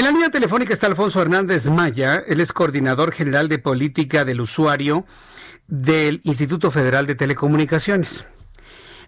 En la línea telefónica está Alfonso Hernández Maya, él es coordinador general de política del usuario del Instituto Federal de Telecomunicaciones.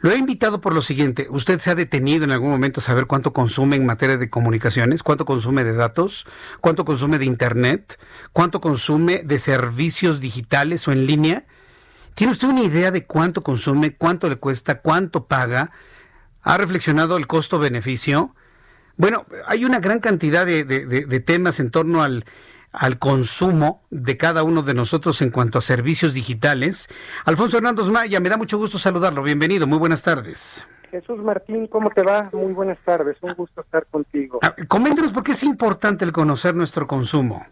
Lo he invitado por lo siguiente. ¿Usted se ha detenido en algún momento a saber cuánto consume en materia de comunicaciones? ¿Cuánto consume de datos? ¿Cuánto consume de Internet? ¿Cuánto consume de servicios digitales o en línea? ¿Tiene usted una idea de cuánto consume, cuánto le cuesta, cuánto paga? ¿Ha reflexionado el costo-beneficio? Bueno, hay una gran cantidad de, de temas en torno al al consumo de cada uno de nosotros en cuanto a servicios digitales. Alfonso Hernández Maya, me da mucho gusto saludarlo. Bienvenido, muy buenas tardes. Jesús Martín, ¿cómo te va? Muy buenas tardes, un gusto estar contigo. Ah, coméntenos por qué es importante el conocer nuestro consumo,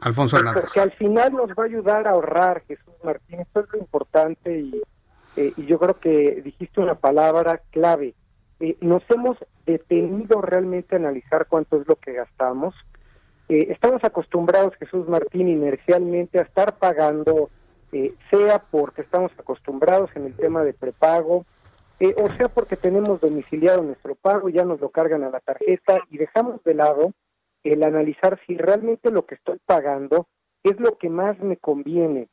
Alfonso Hernández. Porque al final nos va a ayudar a ahorrar, Jesús Martín, esto es lo importante y, eh, y yo creo que dijiste una palabra clave. Eh, nos hemos detenido realmente a analizar cuánto es lo que gastamos, eh, estamos acostumbrados, Jesús Martín, inercialmente a estar pagando, eh, sea porque estamos acostumbrados en el tema de prepago, eh, o sea porque tenemos domiciliado nuestro pago, ya nos lo cargan a la tarjeta y dejamos de lado el analizar si realmente lo que estoy pagando es lo que más me conviene.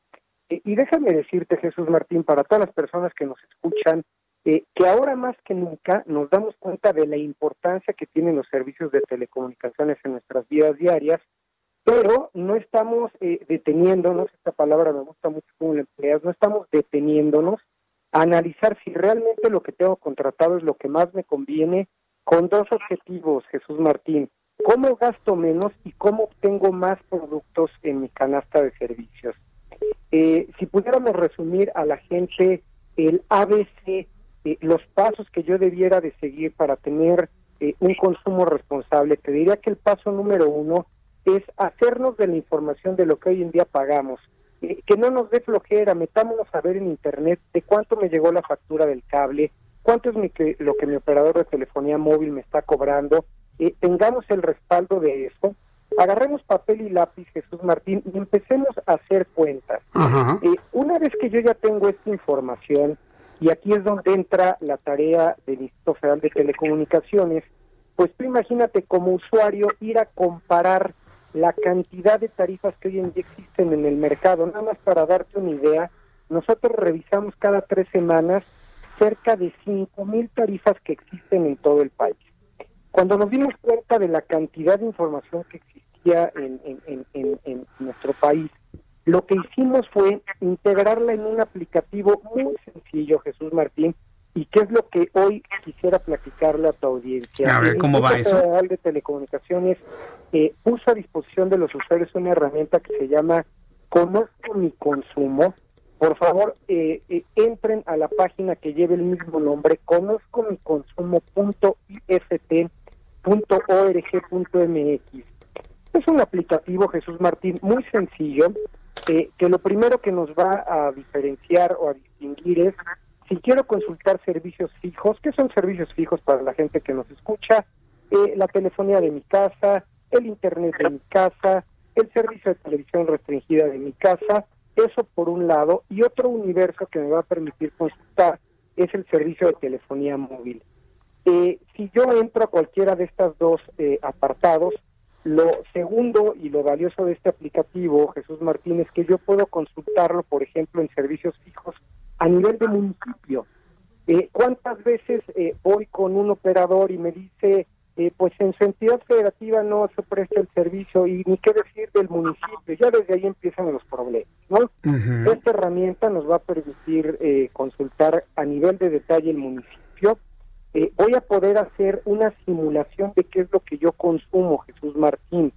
y déjame decirte, Jesús Martín, para todas las personas que nos escuchan, eh, que ahora más que nunca nos damos cuenta de la importancia que tienen los servicios de telecomunicaciones en nuestras vidas diarias, pero no estamos eh, deteniéndonos, esta palabra me gusta mucho como la empleas, no estamos deteniéndonos a analizar si realmente lo que tengo contratado es lo que más me conviene con dos objetivos, Jesús Martín, cómo gasto menos y cómo obtengo más productos en mi canasta de servicios. Eh, si pudiéramos resumir a la gente el ABC eh, los pasos que yo debiera de seguir para tener eh, un consumo responsable, te diría que el paso número uno es hacernos de la información de lo que hoy en día pagamos, eh, que no nos dé flojera, metámonos a ver en internet de cuánto me llegó la factura del cable, cuánto es mi, que, lo que mi operador de telefonía móvil me está cobrando, tengamos el respaldo de eso, agarremos papel y lápiz, Jesús Martín, y empecemos a hacer cuentas. una vez que yo ya tengo esta información, y aquí es donde entra la tarea del Instituto Federal de Telecomunicaciones. Pues tú imagínate como usuario ir a comparar la cantidad de tarifas que hoy en día existen en el mercado. Nada más para darte una idea, nosotros revisamos cada tres semanas cerca de cinco mil tarifas que existen en todo el país. Cuando nos dimos cuenta de la cantidad de información que existía en nuestro país, lo que hicimos fue integrarla en un aplicativo muy sencillo, Jesús Martín, y qué es lo que hoy quisiera platicarle a tu audiencia. A ver, ¿cómo va eso? Federal de Telecomunicaciones eh, puso a disposición de los usuarios una herramienta que se llama Conozco mi consumo. Por favor, eh, eh, entren a la página que lleve el mismo nombre, conozco mi consumo.ift.org.mx. Es un aplicativo, Jesús Martín, muy sencillo, eh, que lo primero que nos va a diferenciar o a distinguir es si quiero consultar servicios fijos, ¿qué son servicios fijos para la gente que nos escucha? Eh, la telefonía de mi casa, el internet de mi casa, el servicio de televisión restringida de mi casa, eso por un lado, y otro universo que me va a permitir consultar es el servicio de telefonía móvil. Eh, si yo entro a cualquiera de estos dos apartados, lo segundo y lo valioso de este aplicativo, Jesús Martínez, que yo puedo consultarlo, por ejemplo, en servicios fijos a nivel de municipio. Eh, ¿Cuántas veces eh, voy con un operador y me dice, eh, pues en su entidad federativa no se presta el servicio y ni qué decir del municipio? Ya desde ahí empiezan los problemas, ¿no? Esta herramienta nos va a permitir consultar a nivel de detalle el municipio, eh, voy a poder hacer una simulación de qué es lo que yo consumo, Jesús Martín.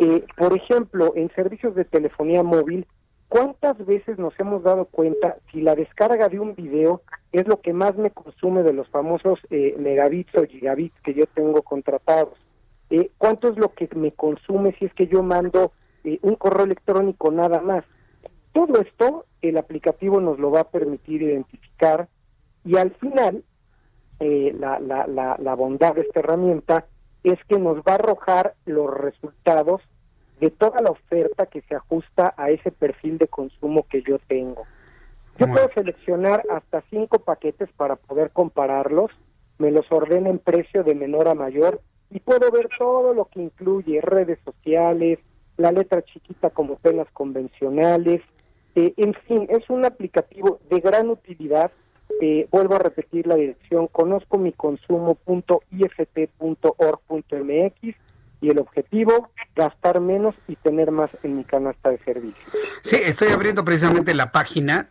Eh, por ejemplo, en servicios de telefonía móvil, ¿Cuántas veces nos hemos dado cuenta si la descarga de un video es lo que más me consume de los famosos eh, megabits o gigabits que yo tengo contratados? Eh, ¿Cuánto es lo que me consume si es que yo mando eh, un correo electrónico nada más? Todo esto el aplicativo nos lo va a permitir identificar y al final la, la, la, la bondad de esta herramienta es que nos va a arrojar los resultados de toda la oferta que se ajusta a ese perfil de consumo que yo tengo. Yo puedo seleccionar hasta cinco paquetes para poder compararlos, me los ordena en precio de menor a mayor y puedo ver todo lo que incluye redes sociales, la letra chiquita como penas convencionales, eh, en fin, es un aplicativo de gran utilidad. Eh, vuelvo a repetir la dirección, conozco mi consumo.ift.org.mx y el objetivo, gastar menos y tener más en mi canasta de servicios. Sí, estoy abriendo precisamente la página.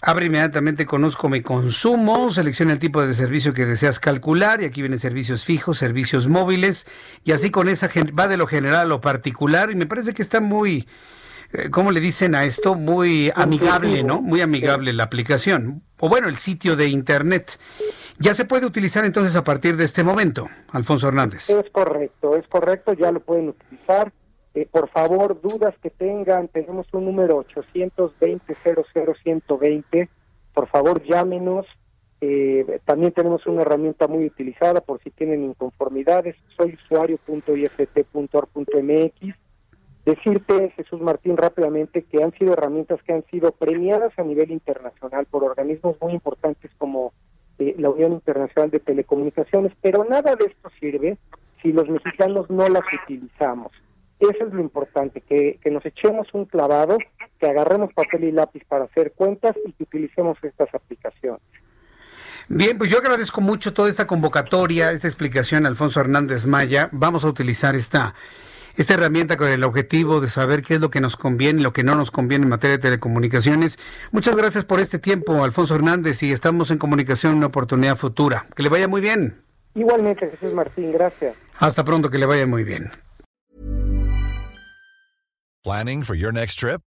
Abre inmediatamente, conozco mi consumo, selecciona el tipo de servicio que deseas calcular y aquí vienen servicios fijos, servicios móviles y así con esa va de lo general a lo particular y me parece que está muy, eh, ¿cómo le dicen a esto? Muy amigable, ¿no? Muy amigable la aplicación o bueno, el sitio de internet. Ya se puede utilizar entonces a partir de este momento, Alfonso Hernández. Es correcto, es correcto, ya lo pueden utilizar. Eh, por favor, dudas que tengan, tenemos un número 820-00120. Por favor, llámenos. Eh, también tenemos una herramienta muy utilizada por si tienen inconformidades. Soy usuario.ift.org.mx. Decirte, Jesús Martín, rápidamente que han sido herramientas que han sido premiadas a nivel internacional por organismos muy importantes como la Unión Internacional de Telecomunicaciones, pero nada de esto sirve si los mexicanos no las utilizamos. Eso es lo importante, que, que nos echemos un clavado, que agarremos papel y lápiz para hacer cuentas y que utilicemos estas aplicaciones. Bien, pues yo agradezco mucho toda esta convocatoria, esta explicación, Alfonso Hernández Maya. Vamos a utilizar esta esta herramienta con el objetivo de saber qué es lo que nos conviene y lo que no nos conviene en materia de telecomunicaciones. Muchas gracias por este tiempo, Alfonso Hernández, y estamos en comunicación en una oportunidad futura. Que le vaya muy bien. Igualmente, Jesús Martín, gracias. Hasta pronto, que le vaya muy bien. Planning for your next trip?